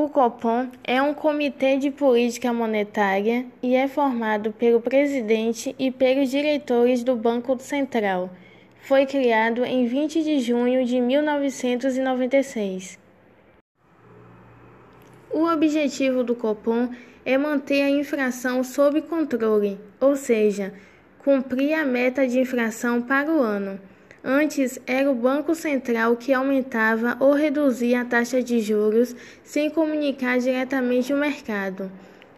O Copom é um comitê de política monetária e é formado pelo presidente e pelos diretores do Banco Central. Foi criado em 20 de junho de 1996. O objetivo do Copom é manter a inflação sob controle, ou seja, cumprir a meta de inflação para o ano. Antes, era o Banco Central que aumentava ou reduzia a taxa de juros sem comunicar diretamente o mercado.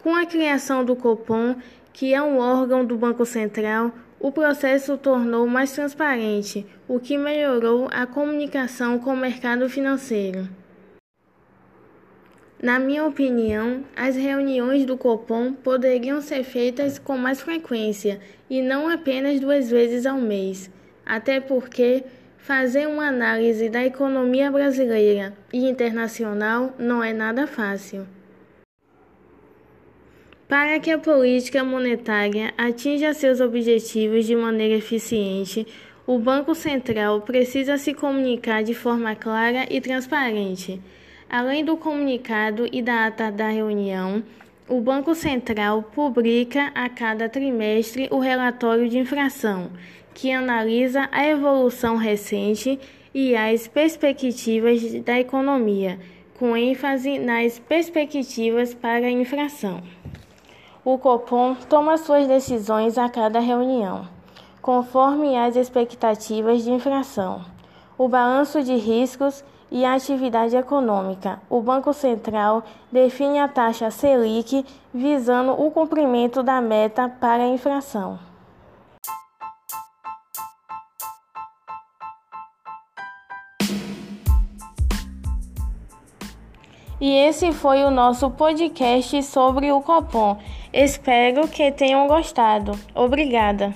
Com a criação do Copom, que é um órgão do Banco Central, o processo tornou mais transparente, o que melhorou a comunicação com o mercado financeiro. Na minha opinião, as reuniões do Copom poderiam ser feitas com mais frequência e não apenas duas vezes ao mês até porque fazer uma análise da economia brasileira e internacional não é nada fácil. Para que a política monetária atinja seus objetivos de maneira eficiente, o Banco Central precisa se comunicar de forma clara e transparente. Além do comunicado e da ata da reunião, o Banco Central publica a cada trimestre o relatório de infração, que analisa a evolução recente e as perspectivas da economia, com ênfase nas perspectivas para a inflação. O Copom toma suas decisões a cada reunião, conforme as expectativas de inflação, o balanço de riscos e a atividade econômica. O Banco Central define a taxa Selic visando o cumprimento da meta para a inflação. E esse foi o nosso podcast sobre o Copom. Espero que tenham gostado. Obrigada.